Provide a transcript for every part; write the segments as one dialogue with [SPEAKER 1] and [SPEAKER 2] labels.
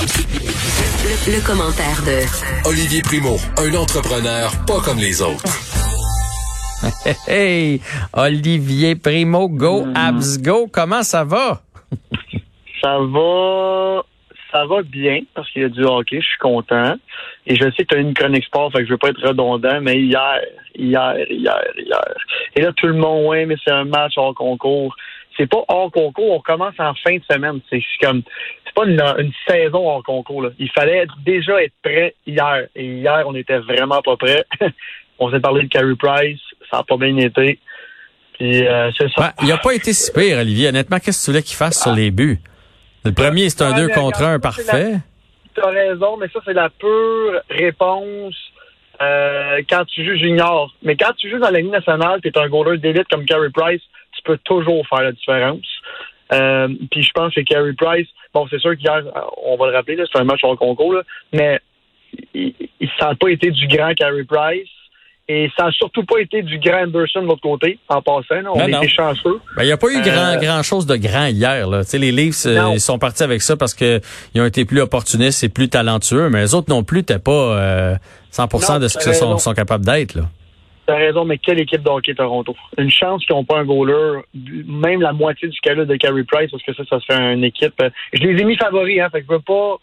[SPEAKER 1] Le, commentaire de
[SPEAKER 2] Olivier Primo, un entrepreneur pas comme les autres.
[SPEAKER 3] Hey, Olivier Primo, go,
[SPEAKER 4] Mm.
[SPEAKER 3] abs, go. Comment ça va?
[SPEAKER 4] Ça va ça va bien parce qu'il y a du hockey, je suis content. Et je sais que tu as une chronique sport, fait que je veux pas être redondant, mais hier, hier, hier, hier. Et là, tout le monde, ouais, mais c'est un match hors concours. C'est pas hors concours, on commence en fin de semaine. C'est comme c'est pas une, une saison hors concours. Là. Il fallait déjà être prêt hier. Et hier, on était vraiment pas prêt. on s'est parlé de Carey Price, ça a pas bien été. Puis euh, c'est ça.
[SPEAKER 3] Ben, il a pas été si pire, Olivier. Honnêtement, qu'est-ce que tu voulais qu'il fasse sur les buts? Le premier, c'est un
[SPEAKER 4] Ouais,
[SPEAKER 3] 2
[SPEAKER 4] mais
[SPEAKER 3] contre
[SPEAKER 4] regarde,
[SPEAKER 3] 1 parfait.
[SPEAKER 4] Tu as raison, mais ça, c'est la pure réponse euh, quand tu joues junior. Mais quand tu joues dans la Ligue nationale, tu es un goaler d'élite comme Carey Price, tu peux toujours faire la différence. Euh, Puis je pense que Carey Price, bon, c'est sûr qu'hier, on va le rappeler, c'est un match hors concours, là, mais il, ça n'a pas été du grand Carey Price. Et ça n'a surtout pas été du grand Anderson de l'autre côté, en passant. là. On
[SPEAKER 3] Non,
[SPEAKER 4] était chanceux.
[SPEAKER 3] Ben, il n'y a pas eu grand,
[SPEAKER 4] Euh,
[SPEAKER 3] grand chose de grand hier. Là. Les Leafs, euh,
[SPEAKER 4] Non.
[SPEAKER 3] ils sont partis avec ça parce que ils ont été plus opportunistes et plus talentueux, mais les autres non plus n'étaient pas euh, 100%
[SPEAKER 4] Non,
[SPEAKER 3] de ce qu'ils sont capables d'être.
[SPEAKER 4] T'as raison, mais quelle équipe de hockey Toronto? Une chance qu'ils n'ont pas un goaler, même la moitié du calibre de Carey Price, parce que ça, ça se fait une équipe. euh, Je les ai mis favoris, hein, fait que je veux pas,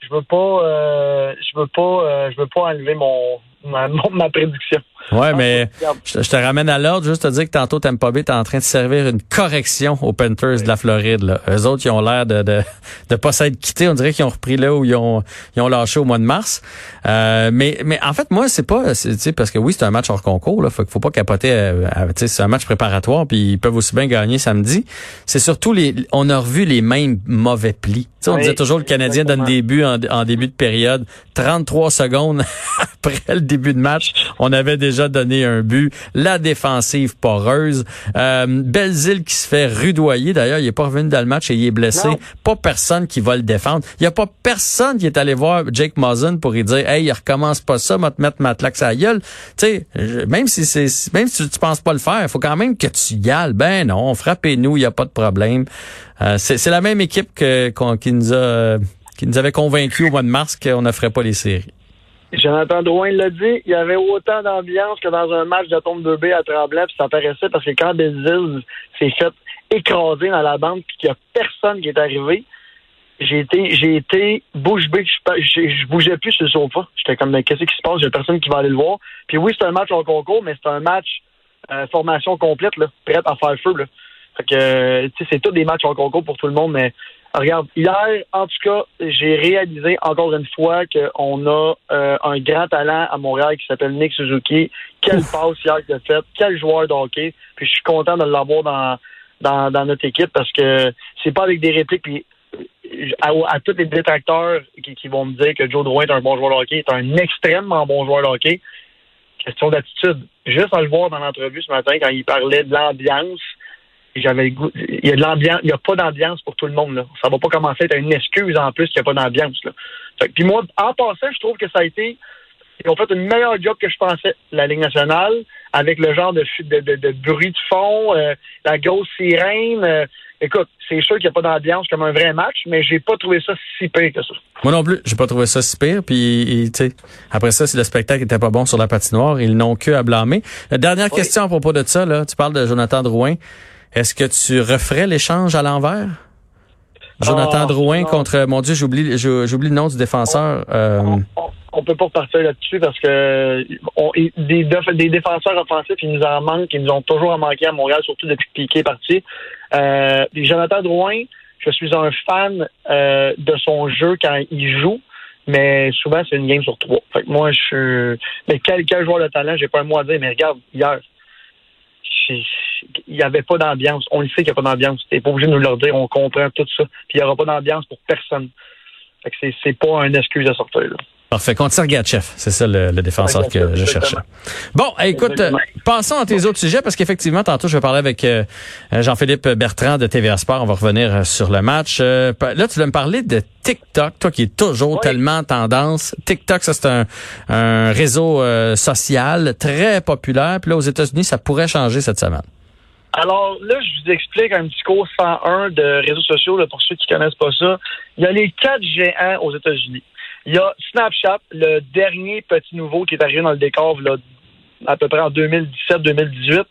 [SPEAKER 4] je veux pas, euh, je veux pas, euh, je veux pas enlever mon ma, ma prédiction.
[SPEAKER 3] Ouais, mais
[SPEAKER 4] regarde.
[SPEAKER 3] je, je te ramène à l'ordre juste te dire que tantôt Tampa Bay est en train de servir une correction aux Panthers de la Floride. Là. Eux autres, ils ont l'air de, de de pas s'être quittés. On dirait qu'ils ont repris là où ils ont ils ont lâché au mois de mars. Euh, mais mais en fait, moi, c'est pas c'est- tu sais parce que oui, c'est un match hors concours. Là, faut, faut pas capoter. euh, tu sais, c'est un match préparatoire, puis ils peuvent aussi bien gagner samedi. C'est surtout les on a revu les mêmes mauvais plis. On
[SPEAKER 4] Oui,
[SPEAKER 3] disait toujours le Canadien donne des buts en, en début de période. 33 secondes après le début de match, on avait déjà donné un but. La défensive poreuse. Euh, Belzile qui se fait rudoyer. D'ailleurs, il est pas revenu dans le match et il est blessé.
[SPEAKER 4] Non.
[SPEAKER 3] Pas personne qui va le défendre. Il y a pas personne qui est allé voir Jake Muzzin pour lui dire, hey, il recommence pas ça, va te mettre ma claque à la gueule. Tu sais, même si c'est, même si tu, tu penses pas le faire, il faut quand même que tu y ailles. Ben non, frappez-nous, il y a pas de problème. Euh, c'est, la même équipe que, qui nous a, qui nous avait convaincus au mois de mars qu'on ne ferait pas les séries.
[SPEAKER 4] Jonathan Drouin l'a dit, il y avait autant d'ambiance que dans un match de tombe 2B à Tremblant, puis ça paraissait parce que quand Belzile s'est fait écraser dans la bande, puis qu'il y a personne qui est arrivé, j'ai été, j'ai été bouche bée, je, bougeais plus sur le sofa. J'étais comme, mais qu'est-ce qui se passe? Il y a personne qui va aller le voir. Puis oui, c'est un match en concours, mais c'est un match euh, formation complète, là, prête à faire feu. Là. Fait que, euh, tu sais, c'est tous des matchs en concours pour tout le monde, mais regarde, hier, en tout cas, j'ai réalisé encore une fois qu'on a euh, un grand talent à Montréal qui s'appelle Nick Suzuki. Quelle passe hier qu'il a faite, quel joueur de hockey. Puis je suis content de l'avoir dans, dans, dans notre équipe parce que c'est pas avec des répliques. Puis à, à tous les détracteurs qui, qui vont me dire que Joe Drouin est un bon joueur de hockey, est un extrêmement bon joueur de hockey. Question d'attitude. Juste à le voir dans l'entrevue ce matin quand il parlait de l'ambiance, j'avais le goût. Il y a de l'ambiance, il n'y a pas d'ambiance pour tout le monde. Là. Ça va pas commencer à être une excuse en plus qu'il n'y a pas d'ambiance. Puis moi, en passant, je trouve que ça a été. Ils ont fait une meilleure job que je pensais, la Ligue nationale, avec le genre de, de, de, de bruit de fond, euh, la grosse sirène. euh, écoute, c'est sûr qu'il n'y a pas d'ambiance comme un vrai match, mais j'ai pas trouvé ça si pire que ça.
[SPEAKER 3] Moi non plus, j'ai pas trouvé ça si pire. Puis, il- tu sais, après ça, si le spectacle était pas bon sur la patinoire, ils n'ont que à blâmer. Euh, dernière
[SPEAKER 4] Oui.
[SPEAKER 3] question à propos de ça, là. Tu parles de Jonathan Drouin. Est-ce que tu referais l'échange à l'envers? Jonathan
[SPEAKER 4] Ah,
[SPEAKER 3] Drouin
[SPEAKER 4] non.
[SPEAKER 3] contre, mon Dieu, j'oublie, j'ou- j'oublie le nom du défenseur. Euh,
[SPEAKER 4] on, on- on peut pas repartir là-dessus parce que on- des, défenseurs offensifs, ils nous en manquent, ils nous ont toujours en manqué à Montréal, surtout depuis que Piqué est parti. Euh, puis Jonathan Drouin, je suis un fan euh, de son jeu quand il joue, mais souvent c'est une game sur trois. Fait que moi, je suis. Mais quel, quel joueur de talent, j'ai pas un mot à dire, mais regarde, hier. Il n'y avait pas d'ambiance. On le sait qu'il n'y a pas d'ambiance. T'es pas obligé de nous le dire. On comprend tout ça. Puis il n'y aura pas d'ambiance pour personne. Fait que c'est, c'est pas une excuse à sortir. Là.
[SPEAKER 3] Parfait. Contre Sergachev, c'est ça le, le défenseur que je cherchais. Bon, écoute, euh, passons à tes autres sujets parce qu'effectivement, tantôt, je vais parler avec euh, Jean-Philippe Bertrand de TVA Sport. On va revenir euh, sur le match. Euh, là, tu vas me parler de TikTok, toi qui es toujours
[SPEAKER 4] Oui.
[SPEAKER 3] tellement en tendance. TikTok, ça, c'est un, un réseau euh, social très populaire. Puis là, aux États-Unis, ça pourrait changer cette semaine.
[SPEAKER 4] Alors là, je vous explique un petit cours 101 de réseaux sociaux pour ceux qui connaissent pas ça. Il y a les quatre géants aux États-Unis. Il y a Snapchat, le dernier petit nouveau qui est arrivé dans le décor là, à peu près en 2017-2018.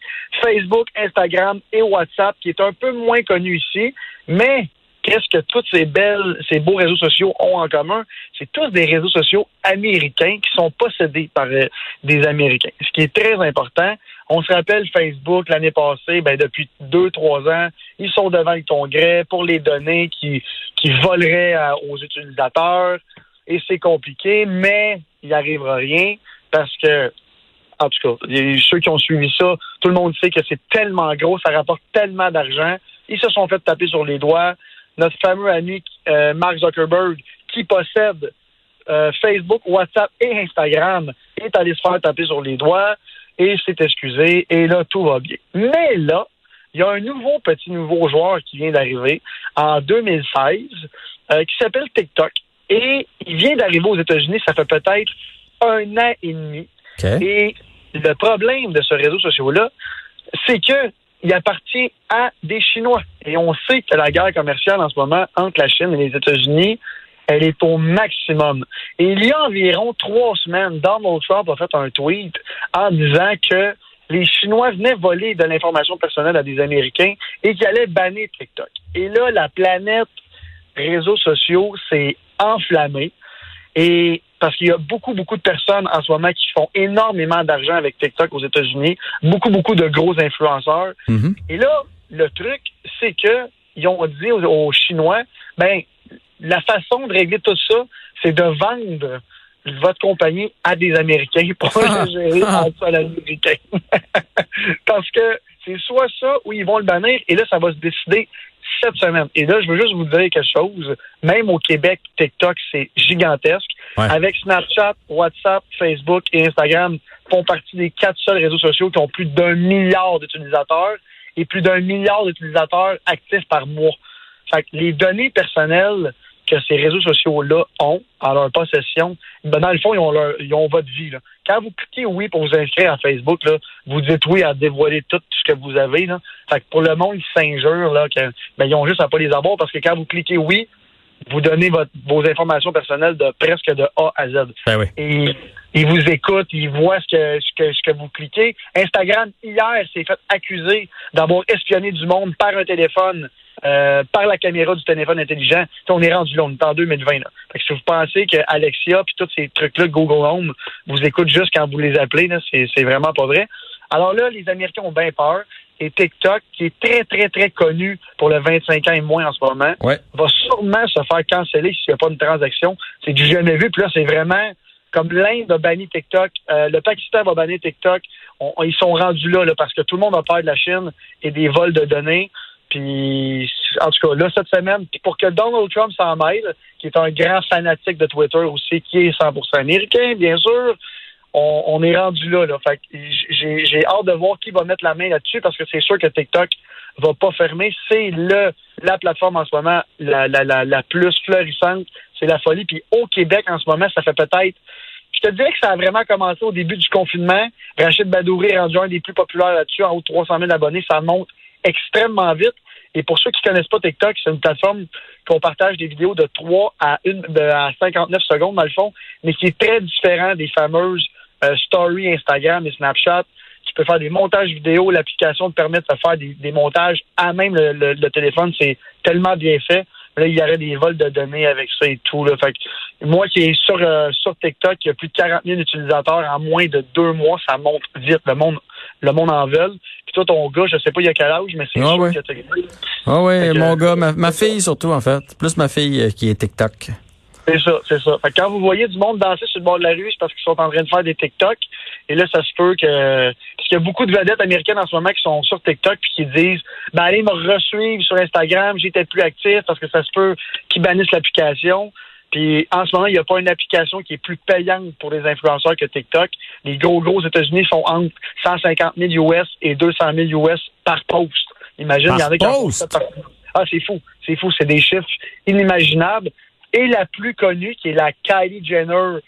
[SPEAKER 4] Facebook, Instagram et WhatsApp, qui est un peu moins connu ici, mais qu'est-ce que tous ces belles, ces beaux réseaux sociaux ont en commun? C'est tous des réseaux sociaux américains qui sont possédés par euh, des Américains. Ce qui est très important. On se rappelle Facebook l'année passée, ben, depuis deux, trois ans, ils sont devant le Congrès pour les données qui, qui voleraient aux utilisateurs. Et c'est compliqué, mais il n'arrivera rien parce que en tout cas, ceux qui ont suivi ça, tout le monde sait que c'est tellement gros, ça rapporte tellement d'argent. Ils se sont fait taper sur les doigts notre fameux ami euh, Mark Zuckerberg, qui possède euh, Facebook, WhatsApp et Instagram, est allé se faire taper sur les doigts et s'est excusé. Et là, tout va bien. Mais là, il y a un nouveau petit nouveau joueur qui vient d'arriver en 2016 euh, qui s'appelle TikTok. Et il vient d'arriver aux États-Unis, ça fait peut-être un an et demi. Et le problème de ce réseau social-là, c'est que il appartient à des Chinois. Et on sait que la guerre commerciale en ce moment entre la Chine et les États-Unis, elle est au maximum. Et il y a environ trois semaines, Donald Trump a fait un tweet en disant que les Chinois venaient voler de l'information personnelle à des Américains et qu'ils allaient bannir TikTok. Et là, la planète réseaux sociaux s'est enflammée. Et parce qu'il y a beaucoup, beaucoup de personnes en ce moment qui font énormément d'argent avec TikTok aux États-Unis, beaucoup, beaucoup de gros influenceurs.
[SPEAKER 3] Mhm.
[SPEAKER 4] Et là, le truc, c'est que ils ont dit aux, Chinois, ben, la façon de régler tout ça, c'est de vendre votre compagnie à des Américains pour le gérer en sol américain. Parce que c'est soit ça ou ils vont le bannir et là, ça va se décider cette semaine. Et là, je veux juste vous dire quelque chose. Même au Québec, TikTok, c'est gigantesque. Avec Snapchat, WhatsApp, Facebook et Instagram font partie des quatre seuls réseaux sociaux qui ont plus d'un milliard d'utilisateurs et plus d'un milliard d'utilisateurs actifs par mois. Fait que les données personnelles que ces réseaux sociaux-là ont en leur possession, ben dans le fond, ils ont, leur, ils ont votre vie. Là. Quand vous cliquez oui pour vous inscrire à Facebook, là, vous dites oui à dévoiler tout ce que vous avez. Là. Fait que pour le monde, ils s'injurent là, que, ben, ils ont juste à pas les avoir parce que quand vous cliquez oui, vous donnez votre, vos informations personnelles de presque de A à Z.
[SPEAKER 3] Ben oui.
[SPEAKER 4] Et ils vous écoutent, ils voient ce que, ce que, ce que vous cliquez. Instagram, hier, s'est fait accuser d'avoir espionné du monde par un téléphone euh, par la caméra du téléphone intelligent. on est rendu là, on est en 2020. Là. Fait que si vous pensez que Alexia puis tous ces trucs-là, Google Home, vous écoutent juste quand vous les appelez, c'est vraiment pas vrai. Alors là, les Américains ont bien peur. Et TikTok, qui est très, très, très connu pour le 25 ans et moins en ce moment, va sûrement se faire canceller s'il n'y a pas une transaction. C'est du jamais vu. Puis là, c'est vraiment comme l'Inde a banni TikTok, euh, le Pakistan va bannir TikTok. ils sont rendus là, là, parce que tout le monde a peur de la Chine et des vols de données. Puis, en tout cas, là, cette semaine, pour que Donald Trump s'en mêle, qui est un grand fanatique de Twitter aussi, qui est 100% américain, bien sûr, on, est rendu là. là. Fait j'ai hâte de voir qui va mettre la main là-dessus parce que c'est sûr que TikTok va pas fermer. C'est le la plateforme en ce moment la, la, la, la plus florissante. C'est la folie. Puis au Québec, en ce moment, ça fait peut-être je te dirais que ça a vraiment commencé au début du confinement. Rachid Badouri est rendu un des plus populaires là-dessus, en haut de 300 000 abonnés. Ça monte extrêmement vite. Et pour ceux qui connaissent pas TikTok, c'est une plateforme qu'on partage des vidéos de 3 à, 59 secondes, dans le fond, mais qui est très différent des fameuses euh, stories Instagram et Snapchat. Tu peux faire des montages vidéo. L'application te permet de faire des, montages à même le téléphone. C'est tellement bien fait. Là, il y aurait des vols de données avec ça et tout. Là. Fait moi qui est sur, euh, sur TikTok, il y a plus de 40 000 utilisateurs en moins de deux mois, ça monte vite. Le monde, le monde en veut. Puis toi, ton gars, je sais pas il y a quel âge, mais c'est
[SPEAKER 3] ah ouais.
[SPEAKER 4] que
[SPEAKER 3] Ah oui, mon gars, ma, ma, fille surtout, en fait. Plus ma fille euh, qui est TikTok.
[SPEAKER 4] C'est ça, c'est ça. Fait quand vous voyez du monde danser sur le bord de la rue, c'est parce qu'ils sont en train de faire des TikTok. Et là, ça se peut que. Parce qu'il y a beaucoup de vedettes américaines en ce moment qui sont sur TikTok puis qui disent Ben allez me resuivre sur Instagram, j'étais plus actif parce que ça se peut qu'ils bannissent l'application. Puis en ce moment, il n'y a pas une application qui est plus payante pour les influenceurs que TikTok. Les gros gros États-Unis sont entre 150 000 US et 200 000 US par post. Imagine, il y en a qui
[SPEAKER 3] post?
[SPEAKER 4] Ah, c'est fou. C'est fou. C'est des chiffres inimaginables et la plus connue, qui est la Kylie Jenner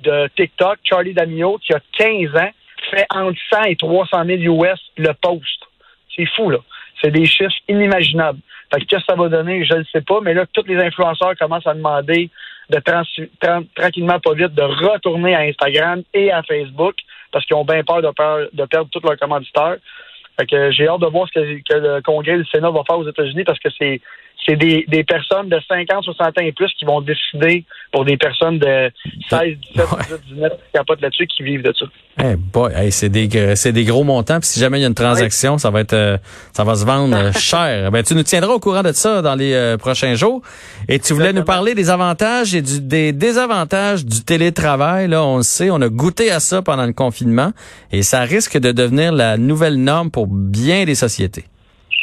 [SPEAKER 4] de TikTok, Charlie D'Amelio, qui a 15 ans, fait entre 100 et 300 000 US le post. C'est fou, là. C'est des chiffres inimaginables. Fait que qu'est-ce que ça va donner, je ne sais pas, mais là, tous les influenceurs commencent à demander de tranquillement, pas vite, de retourner à Instagram et à Facebook parce qu'ils ont bien peur de, perdre tous leurs commanditaires. Fait que j'ai hâte de voir ce que, que le Congrès le Sénat vont faire aux États-Unis parce que c'est c'est des, des personnes de 50, 60 ans et plus qui vont décider pour des personnes de 16, 17, 18, 19 qui capotent là-dessus, qui vivent de ça.
[SPEAKER 3] Eh boy, c'est des c'est des gros montants. Puis si jamais il y a une transaction, ça va être euh, ça va se vendre euh, cher. Ben tu nous tiendras au courant de ça dans les euh, prochains jours. Et tu voulais nous parler des avantages et du, des désavantages du télétravail. Là, on le sait, on a goûté à ça pendant le confinement et ça risque de devenir la nouvelle norme pour bien des sociétés.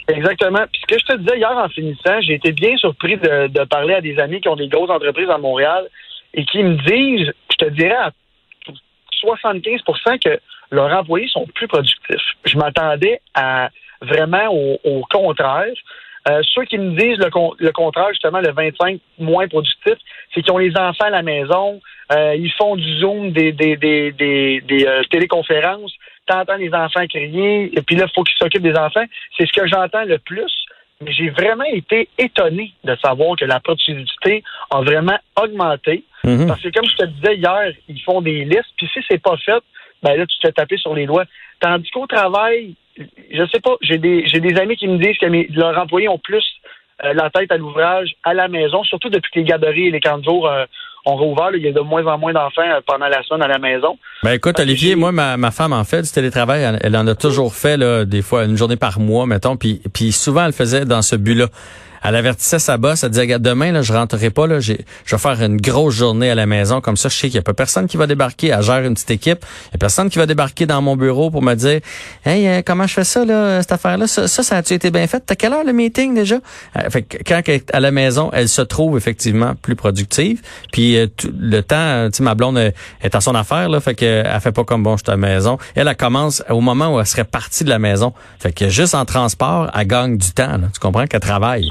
[SPEAKER 4] Exactement. Puis ce que je te disais hier en finissant, j'ai été bien surpris de, parler à des amis qui ont des grosses entreprises à Montréal et qui me disent, je te dirais à 75% que leurs employés sont plus productifs. Je m'attendais à vraiment au, contraire. Euh, ceux qui me disent le, le, contraire, justement, le 25 moins productif, c'est qu'ils ont les enfants à la maison, euh, ils font du Zoom, des, des, des, des, des euh, téléconférences, t'entends les enfants crier, et puis là, il faut qu'ils s'occupent des enfants. C'est ce que j'entends le plus. Mais j'ai vraiment été étonné de savoir que la productivité a vraiment augmenté. Mhm. Parce que comme je te disais hier, ils font des listes, puis si c'est pas fait, ben là, tu te fais taper sur les doigts. Tandis qu'au travail, je sais pas, j'ai des j'ai des amis qui me disent que leurs employés ont plus euh, la tête à l'ouvrage à la maison, surtout depuis que les garderies et les camps de jour euh, ont rouvert. il y a de moins en moins d'enfants euh, pendant la semaine à la maison.
[SPEAKER 3] Ben écoute, Olivier, moi, ma, ma, femme en fait du télétravail. Elle, en a toujours fait là, des fois une journée par mois, mettons. Puis, puis souvent, elle faisait dans ce but-là elle avertissait sa boss, elle disait, demain, là, je rentrerai pas, là, je vais faire une grosse journée à la maison, comme ça, je sais qu'il n'y a pas personne qui va débarquer, elle gère une petite équipe, il n'y a personne qui va débarquer dans mon bureau pour me dire, hey, euh, comment je fais ça, là, cette affaire-là, ça, ça, a-tu été bien fait? T'as quelle heure le meeting déjà? Euh, fait que quand elle est à la maison, elle se trouve effectivement plus productive, puis euh, le temps, tu sais, ma blonde est à son affaire, là, fait qu'elle fait pas comme bon, je suis à la maison. Elle, commence au moment où elle serait partie de la maison. Fait que juste en transport, elle gagne du temps, Tu comprends qu'elle travaille?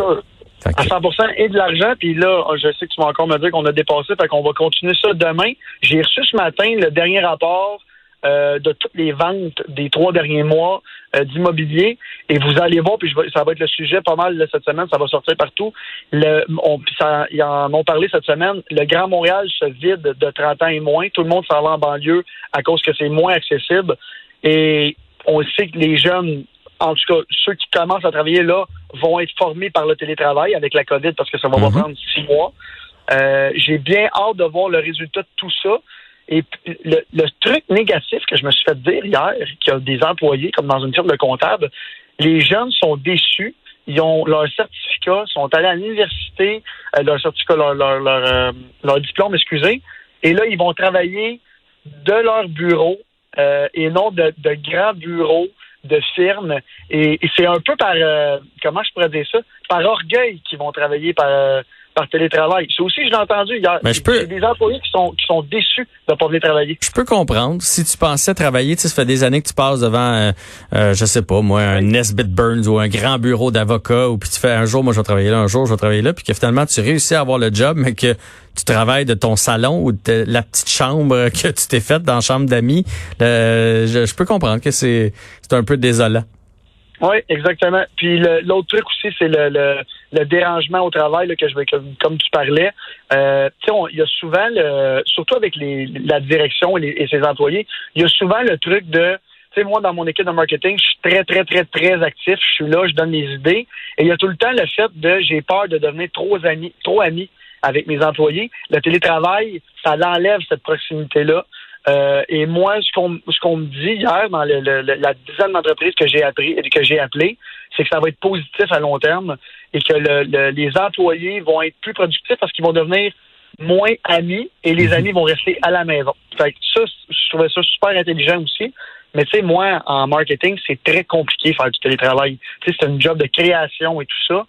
[SPEAKER 4] À 100% et de l'argent. Puis là, je sais que tu vas encore me dire qu'on a dépassé, fait qu'on va continuer ça demain. J'ai reçu ce matin le dernier rapport euh, de toutes les ventes des trois derniers mois euh, d'immobilier. Et vous allez voir, puis ça va être le sujet pas mal cette semaine, ça va sortir partout. Le, on, ça, ils en ont parlé cette semaine. Le Grand Montréal se vide de 30 ans et moins. Tout le monde s'en va en banlieue à cause que c'est moins accessible. Et on sait que les jeunes en tout cas, ceux qui commencent à travailler là vont être formés par le télétravail avec la COVID parce que ça va mhm. prendre six mois. Euh, j'ai bien hâte de voir le résultat de tout ça. Et le, truc négatif que je me suis fait dire hier, qu'il y a des employés, comme dans une firme de comptable, les jeunes sont déçus. Ils ont leur certificat, sont allés à l'université, euh, leur certificat, leur, leur, leur, euh, diplôme, excusez, et là, ils vont travailler de leur bureau et non de, de grands bureaux de firmes. Et, c'est un peu par, euh, comment je pourrais dire ça, par orgueil qu'ils vont travailler par, euh, par télétravail. C'est aussi, je l'ai entendu hier. Mais je peux... des employés qui sont, qui sont déçus de ne pas venir travailler.
[SPEAKER 3] Je peux comprendre. Si tu pensais travailler, tu sais, ça fait des années que tu passes devant, euh, euh je sais pas, moi, un Nesbitt Burns ou un grand bureau d'avocat, ou puis tu fais un jour, moi, je vais travailler là, un jour, je vais travailler là, puis que finalement, tu réussis à avoir le job, mais que tu travailles de ton salon ou de la petite chambre que tu t'es faite dans la chambre d'amis. je, je peux comprendre que c'est un peu désolant.
[SPEAKER 4] Oui, exactement. Puis l'autre truc aussi, c'est le, le, dérangement au travail là, que je vais comme, tu parlais. Euh, il y a souvent le, surtout avec les, la direction et, ses employés, il y a souvent le truc de tu sais, moi, dans mon équipe de marketing, je suis très, très, très, très actif. Je suis là, je donne mes idées. Et il y a tout le temps le fait de j'ai peur de devenir trop ami, trop ami avec mes employés. Le télétravail, ça l'enlève cette proximité-là. Euh, et moi, ce qu'on ce qu'on me dit hier dans le, la dizaine d'entreprises que j'ai appris que j'ai appelé, c'est que ça va être positif à long terme et que le, les employés vont être plus productifs parce qu'ils vont devenir moins amis et les mhm. amis vont rester à la maison. Fait que ça, je trouvais ça super intelligent aussi. Mais tu sais, moi, en marketing, c'est très compliqué faire du télétravail. Tu sais, c'est un job de création et tout ça.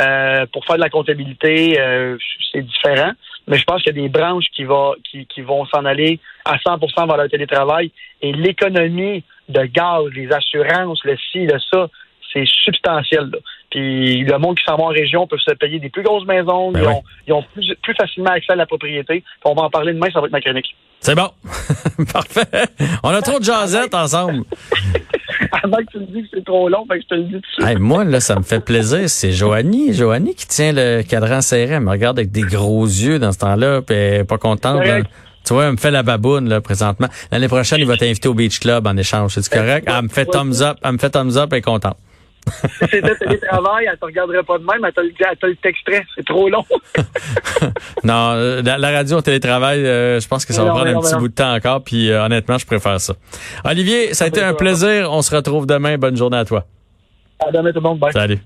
[SPEAKER 4] Euh, pour faire de la comptabilité, euh, c'est différent. Mais je pense qu'il y a des branches qui, va, qui, qui vont s'en aller à 100% vers le télétravail. Et l'économie de gaz, les assurances, le ci, le ça, c'est substantiel. Puis le monde qui s'en va en région peut se payer des plus grosses maisons. Ben ils, ont, ils, ont, plus, plus facilement accès à la propriété. on va en parler demain, ça va être ma chronique.
[SPEAKER 3] C'est bon. Parfait. On a trop de jasettes ensemble.
[SPEAKER 4] avant que tu me dises que c'est trop long, fait que je te le dis tout de suite.
[SPEAKER 3] moi, là, ça me fait plaisir. C'est Joanie. Joanie qui tient le cadran serré. Elle me regarde avec des gros yeux dans ce temps-là, puis elle est pas contente. là. Tu vois, elle me fait la baboune, là, présentement. L'année prochaine, il va t'inviter au Beach Club en échange. C'est correct? Elle me fait thumbs up. Elle me fait thumbs up. Elle est contente.
[SPEAKER 4] Si c'était télétravail, elle te regarderait pas de même, elle te le, elle te le texterait. C'est trop long.
[SPEAKER 3] non, euh, la, la radio au télétravail, euh, je pense que ça va prendre un petit
[SPEAKER 4] non.
[SPEAKER 3] bout de temps encore, puis euh, honnêtement, je préfère ça. Olivier, ça a été un plaisir. On se retrouve demain. Bonne journée à toi.
[SPEAKER 4] À demain tout le monde. Bye.
[SPEAKER 3] Salut.